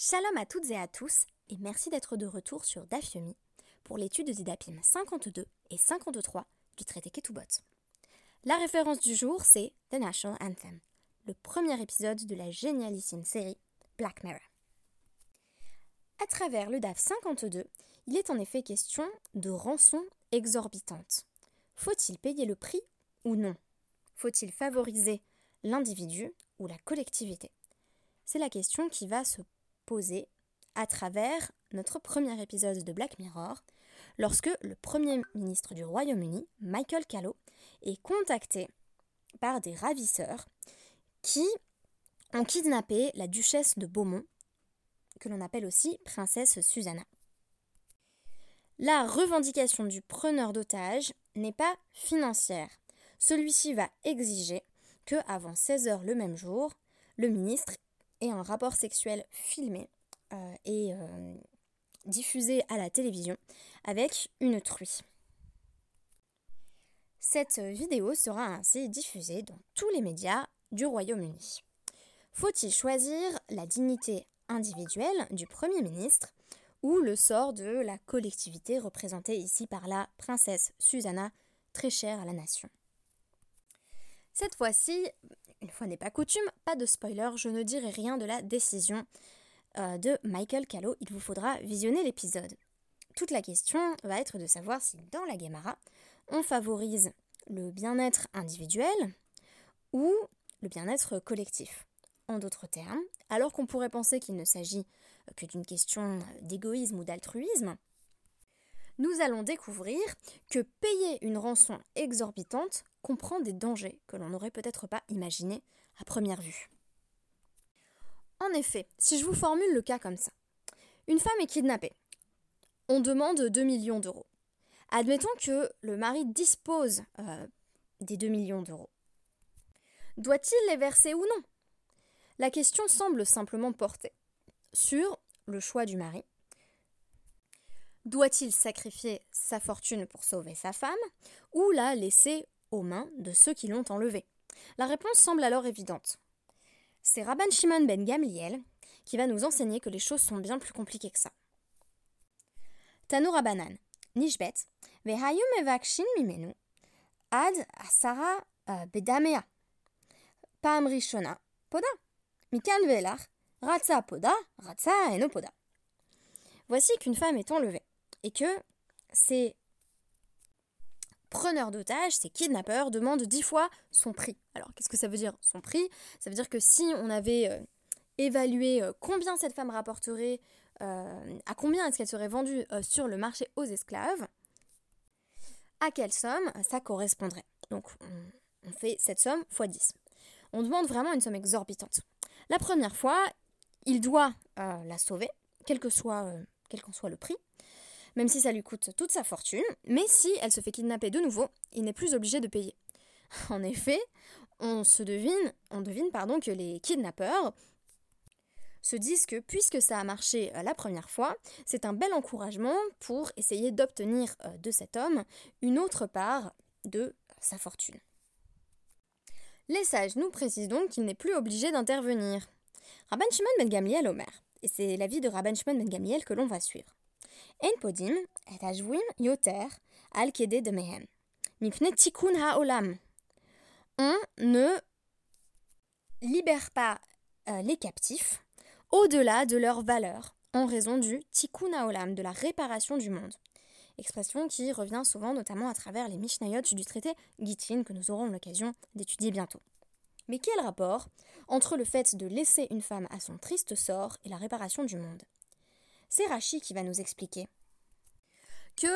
Shalom à toutes et à tous, et merci d'être de retour sur Dafyomi pour l'étude des Dapim 52 et 53 du traité Ketubot. La référence du jour, c'est The National Anthem, le premier épisode de la génialissime série Black Mirror. À travers le DAF 52, il est en effet question de rançon exorbitante. Faut-il payer le prix ou non? Faut-il favoriser l'individu ou la collectivité? C'est la question qui va se à travers notre premier épisode de Black Mirror, lorsque le Premier ministre du Royaume-Uni, Michael Callow, est contacté par des ravisseurs qui ont kidnappé la duchesse de Beaumont, que l'on appelle aussi princesse Susanna. La revendication du preneur d'otages n'est pas financière. Celui-ci va exiger que, avant 16 heures le même jour, le ministre ait un rapport sexuel filmé euh, et euh, diffusé à la télévision avec une truie. Cette vidéo sera ainsi diffusée dans tous les médias du Royaume-Uni. Faut-il choisir la dignité individuelle du Premier ministre ou le sort de la collectivité représentée ici par la princesse Susanna, très chère à la nation? Cette fois-ci, une fois n'est pas coutume, pas de spoiler, je ne dirai rien de la décision euh, de Michael Callow, il vous faudra visionner l'épisode. Toute la question va être de savoir si dans la Gemara, on favorise le bien-être individuel ou le bien-être collectif. En d'autres termes, alors qu'on pourrait penser qu'il ne s'agit que d'une question d'égoïsme ou d'altruisme, nous allons découvrir que payer une rançon exorbitante comprend des dangers que l'on n'aurait peut-être pas imaginés à première vue. En effet, si je vous formule le cas comme ça, une femme est kidnappée. On demande 2 millions d'euros. Admettons que le mari dispose euh, des 2 millions d'euros. Doit-il les verser ou non? La question semble simplement porter sur le choix du mari. Doit-il sacrifier sa fortune pour sauver sa femme ou la laisser aux mains de ceux qui l'ont enlevée? La réponse semble alors évidente. C'est Rabban Shimon ben Gamliel qui va nous enseigner que les choses sont bien plus compliquées que ça. Rabbanan, Nishbet, Vehayu mevakshin mimenu, ad asara euh, bedamea. Pam rishona, poda. Mikan ratsa poda, ratsa enopoda. Voici qu'une femme est enlevée et que c'est preneurs d'otages, ces kidnappeurs, demandent dix fois son prix. Alors, qu'est-ce que ça veut dire son prix? Ça veut dire que si on avait euh, évalué euh, combien cette femme rapporterait, euh, à combien est-ce qu'elle serait vendue sur le marché aux esclaves, à quelle somme ça correspondrait? Donc, on, fait cette somme x 10. On demande vraiment une somme exorbitante. La première fois, il doit la sauver, quel que quel qu'en soit le prix même si ça lui coûte toute sa fortune, mais si elle se fait kidnapper de nouveau, il n'est plus obligé de payer. En effet, on se devine, on devine pardon, que les kidnappeurs se disent que puisque ça a marché euh, la première fois, c'est un bel encouragement pour essayer d'obtenir euh, de cet homme une autre part de sa fortune. Les sages nous précisent donc qu'il n'est plus obligé d'intervenir. Rabban Shimon ben Gamliel Omer, et c'est l'avis de Rabban Shimon ben Gamliel que l'on va suivre. On ne libère pas euh, les captifs au-delà de leur valeur en raison du tikkun haolam, de la réparation du monde. Expression qui revient souvent notamment à travers les Mishnayot du traité Gittin que nous aurons l'occasion d'étudier bientôt. Mais quel rapport entre le fait de laisser une femme à son triste sort et la réparation du monde? C'est Rachi qui va nous expliquer que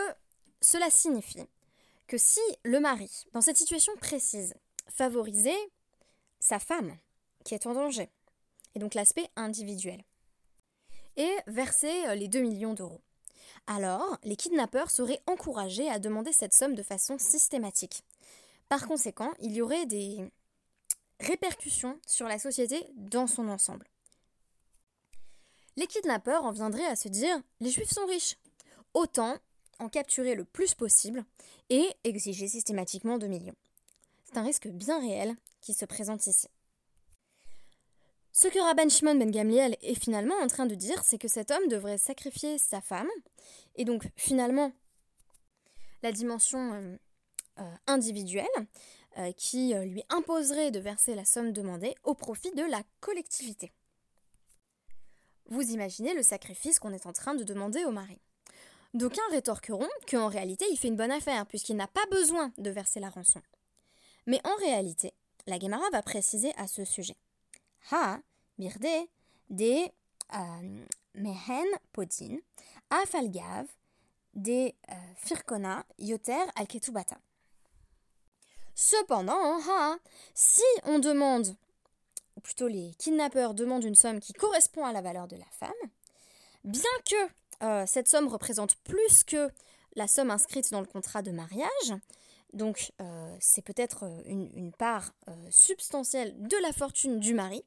cela signifie que si le mari, dans cette situation précise, favorisait sa femme qui est en danger, et donc l'aspect individuel, et versait euh, les 2 millions d'euros, alors les kidnappeurs seraient encouragés à demander cette somme de façon systématique. Par conséquent, il y aurait des répercussions sur la société dans son ensemble. Les kidnappeurs en viendraient à se dire les juifs sont riches. Autant en capturer le plus possible et exiger systématiquement 2 millions. C'est un risque bien réel qui se présente ici. Ce que Rabban Shimon ben Gamliel est finalement en train de dire, c'est que cet homme devrait sacrifier sa femme, et donc finalement la dimension euh, euh, individuelle euh, qui lui imposerait de verser la somme demandée au profit de la collectivité. Vous imaginez le sacrifice qu'on est en train de demander au mari. D'aucuns rétorqueront qu'en réalité il fait une bonne affaire puisqu'il n'a pas besoin de verser la rançon. Mais en réalité, la Gemara va préciser à ce sujet. Ha, birde, de euh, mehen podin, afalgav, de euh, firkona, yoter. Cependant, ha, si on demande, plutôt les kidnappeurs demandent une somme qui correspond à la valeur de la femme, bien que euh, cette somme représente plus que la somme inscrite dans le contrat de mariage, donc euh, c'est peut-être euh, une, part substantielle de la fortune du mari.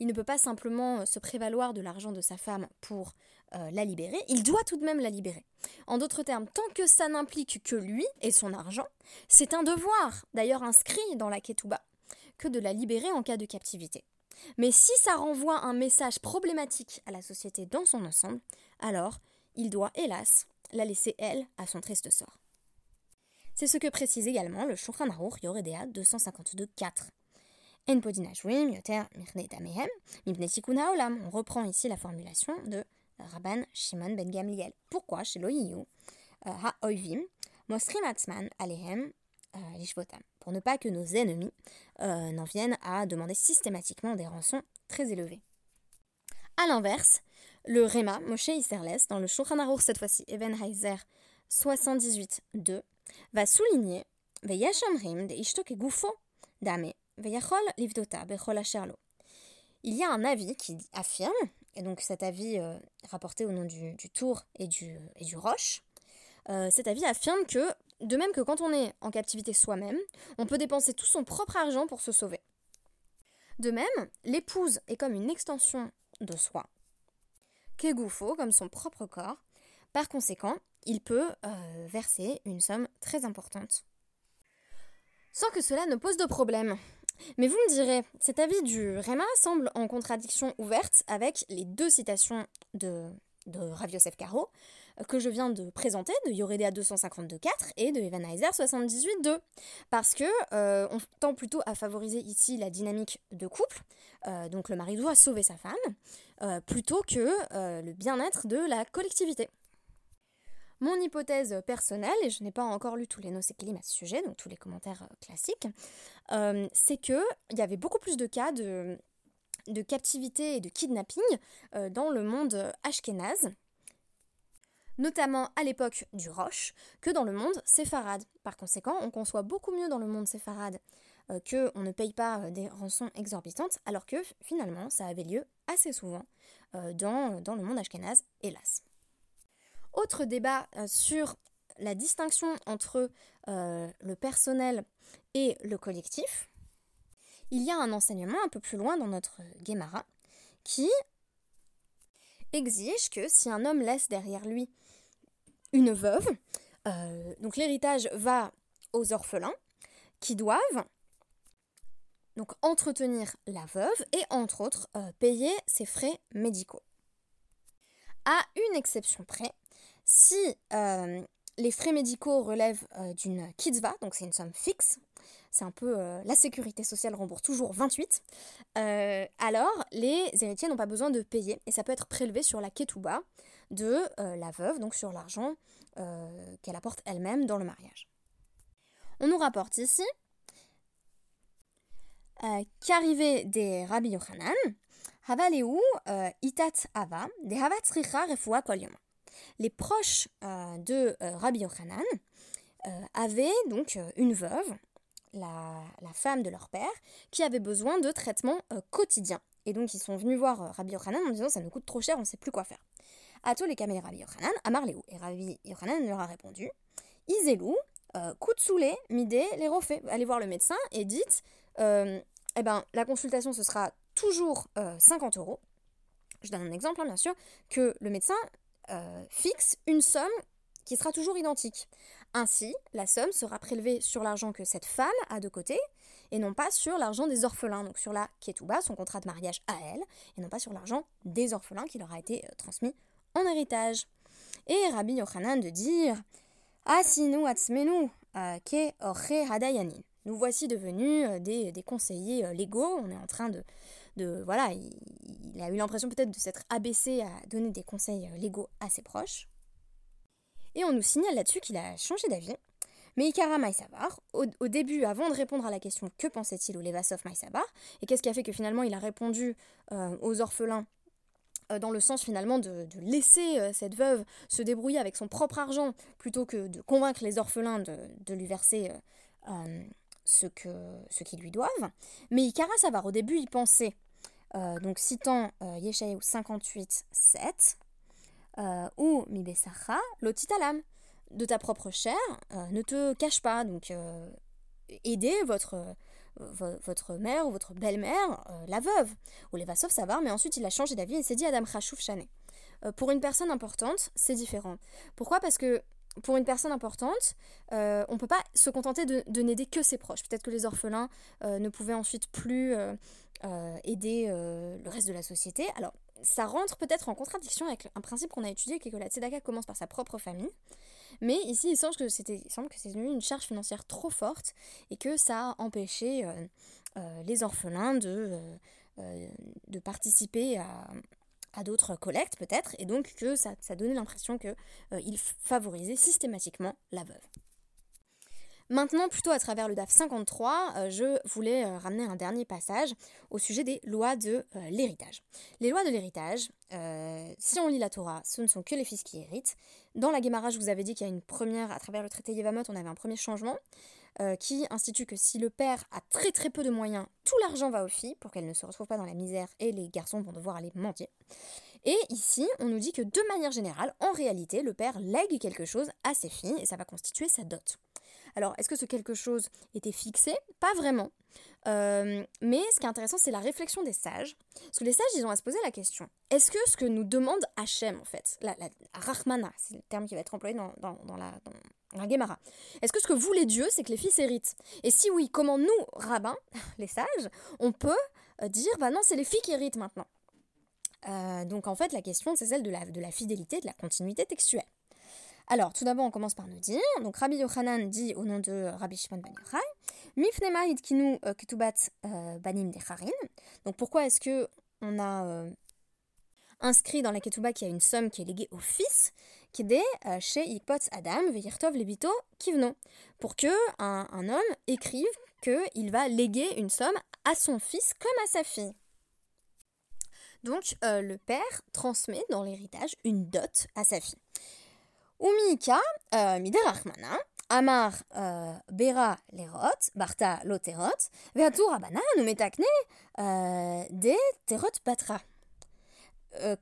Il ne peut pas simplement se prévaloir de l'argent de sa femme pour la libérer, il doit tout de même la libérer. En d'autres termes, tant que ça n'implique que lui et son argent, c'est un devoir, d'ailleurs inscrit dans la Ketouba, que de la libérer en cas de captivité. Mais si ça renvoie un message problématique à la société dans son ensemble, alors il doit, hélas, la laisser elle à son triste sort. C'est ce que précise également le Shulchan Aruch Yoredea 252.4. On reprend ici la formulation de Rabban Shimon ben Gamliel. Pourquoi chez Loyiyu euh, ha-oivim mosrim atzman alehem euh, lishvotam Pour ne pas que nos ennemis euh, n'en viennent à demander systématiquement des rançons très élevées. A l'inverse, le Rema, Moshe Isserles, dans le Shulchan Aruch cette fois-ci, Even Heiser 78.2, va souligner il y a un avis qui affirme, et donc cet avis euh, rapporté au nom du, tour et du, et du roche, euh, cet avis affirme que, de même que quand on est en captivité soi-même, on peut dépenser tout son propre argent pour se sauver. De même, l'épouse est comme une extension de soi, Kegoufo comme son propre corps. Par conséquent, il peut euh, verser une somme très importante. Sans que cela ne pose de problème. Mais vous me direz, cet avis du Réma semble en contradiction ouverte avec les deux citations de, de euh, que je viens de présenter, de Yoredea 252.4 et de Evan Heiser 78.2. Parce que euh, on tend plutôt à favoriser ici la dynamique de couple, donc le mari doit sauver sa femme, plutôt que le bien-être de la collectivité. Mon hypothèse personnelle, et je n'ai pas encore lu tous les nosékilim à ce sujet, donc tous les commentaires euh, classiques, euh, c'est qu'il y avait beaucoup plus de cas de, de captivité et de kidnapping euh, dans le monde ashkénaze, notamment à l'époque du Roche, que dans le monde séfarade. Par conséquent, on conçoit beaucoup mieux dans le monde séfarade qu'on ne paye pas des rançons exorbitantes, alors que finalement, ça avait lieu assez souvent dans, dans le monde ashkénaze, hélas. Autre débat euh, sur la distinction entre euh, le personnel et le collectif. Il y a un enseignement un peu plus loin dans notre Gemara qui exige que si un homme laisse derrière lui une veuve, euh, donc l'héritage va aux orphelins qui doivent donc entretenir la veuve et entre autres payer ses frais médicaux. À une exception près, si euh, les frais médicaux relèvent euh, d'une kitzva, donc c'est une somme fixe, c'est un peu euh, la sécurité sociale rembourse toujours 28, alors les héritiers n'ont pas besoin de payer et ça peut être prélevé sur la ketouba de la veuve, donc sur l'argent qu'elle apporte elle-même dans le mariage. On nous rapporte ici qu'arrivé des Rabbi Yochanan, itat ava, de havatzricha les proches euh, de euh, Rabbi Yochanan euh, avaient donc une veuve, la, femme de leur père, qui avait besoin de traitements quotidiens. Et donc ils sont venus voir Rabbi Yochanan en disant ça nous coûte trop cher, on ne sait plus quoi faire. Ato les camés Rabbi Yochanan, Amarleu. Et Rabbi Yochanan leur a répondu Izelou, Kutsoulé, Midé, les refait. Allez voir le médecin et dites eh ben, la consultation ce sera toujours 50 euros. Je donne un exemple, hein, bien sûr, que le médecin euh, fixe une somme qui sera toujours identique. Ainsi, la somme sera prélevée sur l'argent que cette femme a de côté et non pas sur l'argent des orphelins, donc sur la ketouba, son contrat de mariage à elle, et non pas sur l'argent des orphelins qui leur a été transmis en héritage. Et Rabbi Yochanan de dire Asinu atzmenu ke hadayanin. Nous voici devenus des, des conseillers légaux, on est en train de, de voilà, il, a eu l'impression peut-être de s'être abaissé à donner des conseils légaux à ses proches. Et on nous signale là-dessus qu'il a changé d'avis. Mais Ikara Maïsabar, au, au, début, avant de répondre à la question que pensait-il au Levasov Maïsabar, et qu'est-ce qui a fait que finalement il a répondu euh, aux orphelins euh, dans le sens finalement de, laisser euh, cette veuve se débrouiller avec son propre argent plutôt que de convaincre les orphelins de, lui verser ce qu'ils ce lui doivent? Mais Ikara Savar, au début, il pensait, donc citant Yeshayahu 58, 7, euh, ou mibesacha lotitalam, de ta propre chair, euh, ne te cache pas. Donc, euh, aidez votre, votre mère ou votre belle-mère, la veuve. Ou les Vassov savoir, mais ensuite il a changé d'avis et s'est dit Adam Khashouf Chané. pour une personne importante, c'est différent. Pourquoi? Parce que pour une personne importante, on ne peut pas se contenter de, de n'aider que ses proches. Peut-être que les orphelins ne pouvaient ensuite plus aider le reste de la société. Alors, ça rentre peut-être en contradiction avec un principe qu'on a étudié, qui est que la tzedaka commence par sa propre famille. Mais ici, il semble que que c'est devenu une charge financière trop forte et que ça a empêché euh, euh, les orphelins de, euh, participer à, d'autres collectes peut-être, et donc que ça, ça donnait l'impression qu'il favorisait systématiquement la veuve. Maintenant, plutôt à travers le DAF 53, euh, je voulais euh, ramener un dernier passage au sujet des lois de euh, l'héritage. Les lois de l'héritage, si on lit la Torah, ce ne sont que les fils qui héritent. Dans la Gemara, je vous avais dit qu'il y a une première, à travers le traité Yevamot, on avait un premier changement qui institue que si le père a très très peu de moyens, tout l'argent va aux filles pour qu'elles ne se retrouvent pas dans la misère et les garçons vont devoir aller mendier. Et ici, on nous dit que de manière générale, en réalité, le père lègue quelque chose à ses filles et ça va constituer sa dot. Alors, est-ce que ce quelque chose était fixé? Pas vraiment. Euh, mais ce qui est intéressant, c'est la réflexion des sages. Parce que les sages, ils ont à se poser la question est-ce que ce que nous demande Hachem, en fait, la, la Rahmana, c'est le terme qui va être employé dans, la, dans Gemara, est-ce que ce que voulait Dieu, c'est que les fils héritent? Et si oui, comment nous, rabbins, les sages, on peut euh, dire bah non, c'est les filles qui héritent maintenant? Euh, donc en fait, la question, c'est celle de la, de la fidélité, de la continuité textuelle. Alors, tout d'abord, on commence par nous dire, donc Rabbi Yochanan dit au nom de Rabbi Shimon ben Yochai, Mifnema hidkinu euh, ketubat euh, banim decharin. Donc, pourquoi est-ce que on a euh, inscrit dans la ketuba qu'il y a une somme qui est léguée au fils, qui est chez Ikpot Adam veyirtov lebito kivno, pour que un homme écrive qu'il va léguer une somme à son fils comme à sa fille. Donc, le père transmet dans l'héritage une dot à sa fille. Umika euh, miderachmana, amar euh, bera lerot, barta loterot, veatur abana numetakne euh, de terot batra.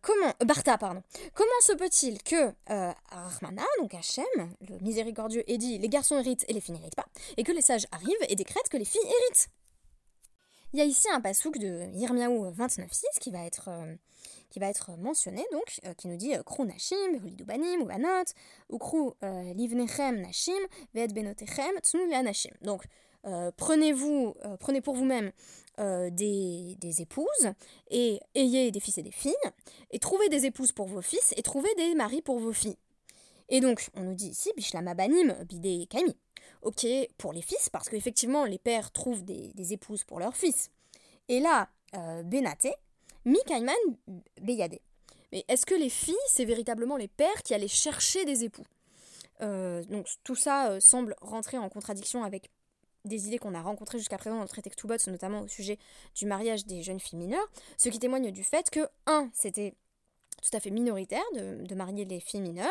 comment, Barta, pardon. Comment se peut-il que euh, Rahmana, donc Hachem, le miséricordieux, ait dit les garçons héritent et les filles n'héritent pas, et que les sages arrivent et décrètent que les filles héritent? Il y a ici un pasouk de Yirmiaou 29.6 qui va être qui va être mentionné, donc, euh, qui nous dit euh, Krou Nashim, Banim, ou Banot, ou Krou euh, Livnechem Nashim, Ved Benotechem, Tsnu Nashim. Donc, prenez-vous, prenez pour vous-même des, des, épouses, et ayez des fils et des filles, et trouvez des épouses pour vos fils, et trouvez des maris pour vos filles. Et donc, on nous dit ici, Bishlama Banim, Bidé Kaimi. Ok, pour les fils, parce qu'effectivement, les pères trouvent des, épouses pour leurs fils. Et là, Benaté, Mikaiman Beyade. Mais est-ce que les filles, c'est véritablement les pères qui allaient chercher des époux? Euh, Donc tout ça euh, semble rentrer en contradiction avec des idées qu'on a rencontrées jusqu'à présent dans le traité Ktubot, notamment au sujet du mariage des jeunes filles mineures, ce qui témoigne du fait que, un, c'était tout à fait minoritaire de, marier les filles mineures,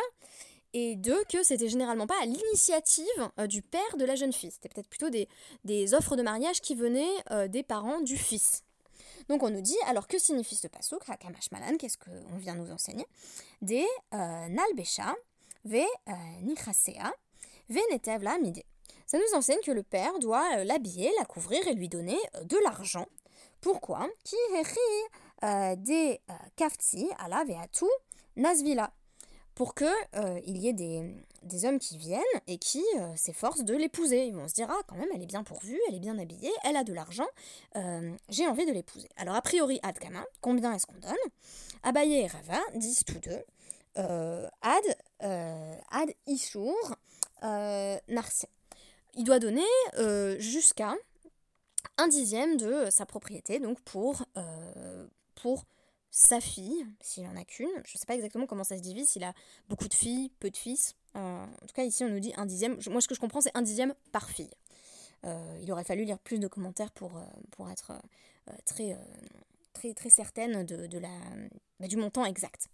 et deux, que c'était généralement pas à l'initiative euh, du père de la jeune fille. C'était peut-être plutôt des, offres de mariage qui venaient des parents du fils. Donc on nous dit, alors que signifie ce pasuk, Hakamash Malan, qu'est-ce qu'on vient nous enseigner? Des euh, Nalbesha, Ve euh, Nikrasea, Ve Netevla Mide. Ça nous enseigne que le père doit euh, l'habiller, la couvrir et lui donner de l'argent. Pourquoi? Ki des kafti ala veatu nasvila. Pour que il y ait des, des, hommes qui viennent et qui s'efforcent de l'épouser. Ils vont se dire ah quand même elle est bien pourvue, elle est bien habillée, elle a de l'argent, j'ai envie de l'épouser. Alors a priori Adkama, combien est-ce qu'on donne? Abaye et Rava disent tous deux Ad Ad Ishur Narse. Il doit donner jusqu'à un dixième de sa propriété, donc pour, euh, pour sa fille, s'il en a qu'une. Je ne sais pas exactement comment ça se divise, s'il a beaucoup de filles, peu de fils. Euh, en tout cas, ici, on nous dit un dixième. Moi, ce que je comprends, c'est un dixième par fille. Euh, il aurait fallu lire plus de commentaires pour, pour être très, très, très certaine de, de la, bah, du montant exact.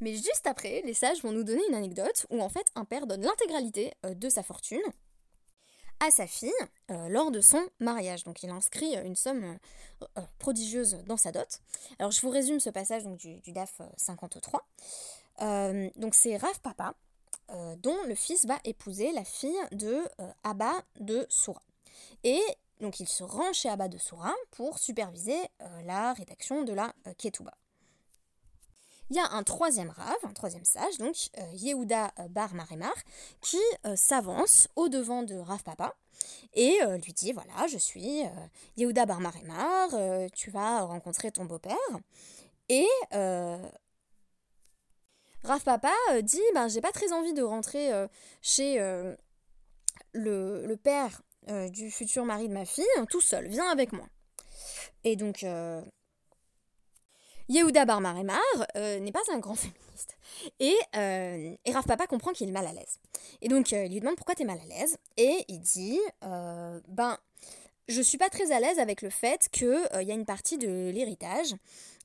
Mais juste après, les sages vont nous donner une anecdote où en fait un père donne l'intégralité de sa fortune à sa fille euh, lors de son mariage. Donc il inscrit une somme euh, prodigieuse dans sa dot. Alors je vous résume ce passage donc, du, DAF 53. Euh, donc c'est Rav Papa dont le fils va épouser la fille de Abba de Soura. Et donc il se rend chez Abba de Soura pour superviser la rédaction de la Ketouba. Il y a un troisième rave, un troisième sage, donc euh, Yehuda euh, Bar Maremar, qui euh, s'avance au devant de Rav Papa et lui dit voilà, je suis Yehuda Bar Maremar, tu vas rencontrer ton beau-père. Et Rav Papa dit ben j'ai pas très envie de rentrer chez le, le, père du futur mari de ma fille tout seul, viens avec moi. Et donc Yehuda Barmaremar euh, n'est pas un grand féministe. Et, euh, Papa comprend qu'il est mal à l'aise. Et donc, euh, il lui demande pourquoi tu es mal à l'aise. Et il dit Ben, je suis pas très à l'aise avec le fait qu'il il y a une partie de l'héritage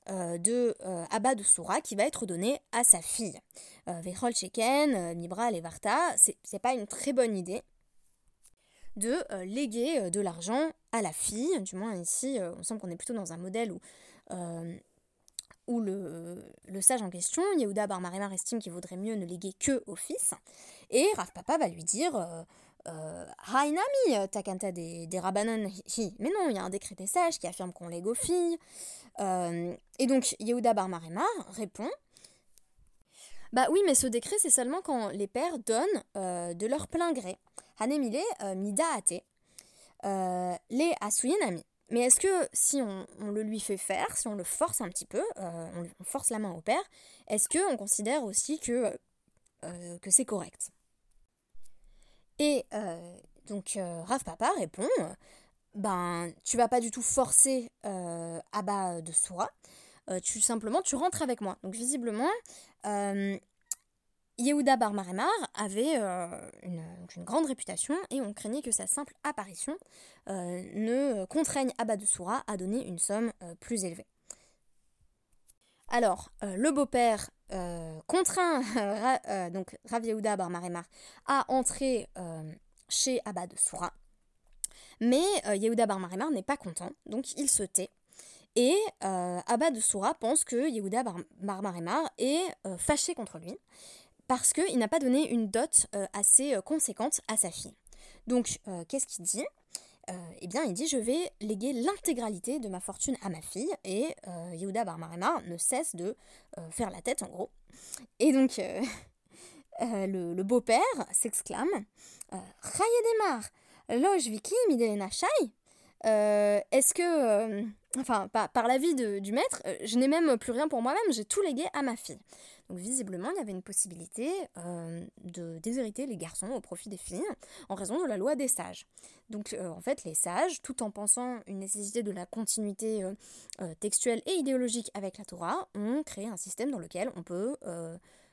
de Abba de Soura qui va être donnée à sa fille. Vechol Sheken, Mibra Levarta, c'est pas une très bonne idée de léguer de l'argent à la fille. Du moins, ici, on semble qu'on est plutôt dans un modèle où où le, sage en question, Yehuda Bar estime qu'il vaudrait mieux ne léguer que au fils. Et Rav Papa va lui dire euh, euh, Hainami, takanta des, des rabanan Mais non, il y a un décret des sages qui affirme qu'on lègue aux filles. Euh, et donc Yehuda Bar répond Bah oui, mais ce décret, c'est seulement quand les pères donnent de leur plein gré. Hanemile mida ate. Les asuyenami. Mais est-ce que si on, le lui fait faire, si on le force un petit peu, euh, on, force la main au père, est-ce qu'on considère aussi que, euh, que c'est correct? Et euh, donc Rav Papa répond, ben tu vas pas du tout forcer Abba de Soura, tu simplement tu rentres avec moi. Donc visiblement, Yehuda Bar avait euh, une, grande réputation et on craignait que sa simple apparition euh, ne contraigne Abba de Soura à donner une somme euh, plus élevée. Alors, le beau-père contraint donc Rav Yehuda Bar à entrer chez Abba de Soura, mais Yehuda Bar n'est pas content, donc il se tait. Et Abba de Soura pense que Yehuda Bar est fâché contre lui parce qu'il n'a pas donné une dot euh, assez euh, conséquente à sa fille. Donc, euh, qu'est-ce qu'il dit? Eh bien, il dit je vais léguer l'intégralité de ma fortune à ma fille et Yehuda Barmarema ne cesse de faire la tête en gros. Et donc le, beau-père s'exclame Rayedemar, loge viki midelena shai Est-ce que, enfin, par l'avis du maître, je n'ai même plus rien pour moi-même, j'ai tout légué à ma fille. Donc visiblement, il y avait une possibilité euh, de déshériter les garçons au profit des filles en raison de la loi des sages. Donc euh, en fait, les sages, tout en pensant une nécessité de la continuité euh, textuelle et idéologique avec la Torah, ont créé un système dans lequel on peut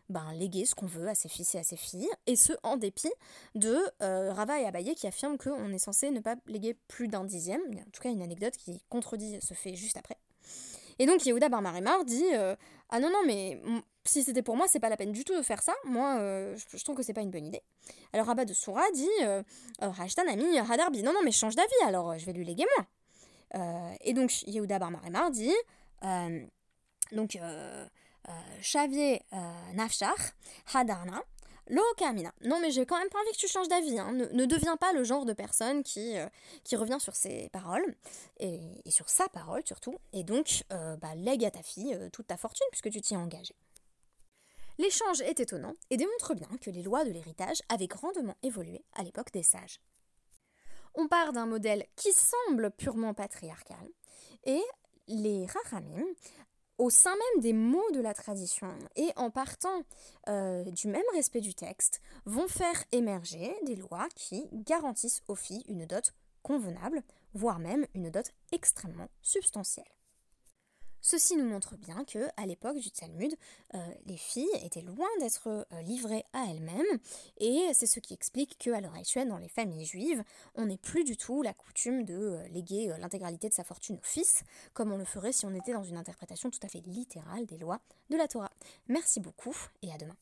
ben, léguer ce qu'on veut à ses fils et à ses filles, et ce en dépit de Rava et Abaye qui affirment qu'on est censé ne pas léguer plus d'un dixième. Il y a en tout cas une anecdote qui contredit ce fait juste après. Et donc Yehuda Barmarimar dit Ah non, non, mais si c'était pour moi, c'est pas la peine du tout de faire ça. Moi, euh, je, trouve que c'est pas une bonne idée. Alors Rabat de Soura dit euh, euh Rashtan a mis Hadarbi. Non, non, mais change d'avis, alors je vais lui léguer moi. et donc Yehuda Barmarimar dit donc Xavier Nafshar Hadarna. Lokamina. Non, mais j'ai quand même pas envie que tu changes d'avis. Hein. Ne, deviens pas le genre de personne qui, euh, qui revient sur ses paroles, et, sur sa parole surtout. Et donc, euh, bah, lègue à ta fille euh, toute ta fortune, puisque tu t'y es engagé. L'échange est étonnant et démontre bien que les lois de l'héritage avaient grandement évolué à l'époque des sages. On part d'un modèle qui semble purement patriarcal et les Rachamim, au sein même des mots de la tradition et en partant euh, du même respect du texte, vont faire émerger des lois qui garantissent aux filles une dot convenable, voire même une dot extrêmement substantielle. Ceci nous montre bien que, à l'époque du Talmud, euh, les filles étaient loin d'être euh, livrées à elles-mêmes, et c'est ce qui explique qu'à l'heure actuelle, dans les familles juives, on n'est plus du tout la coutume de euh, léguer l'intégralité de sa fortune au fils, comme on le ferait si on était dans une interprétation tout à fait littérale des lois de la Torah. Merci beaucoup et à demain.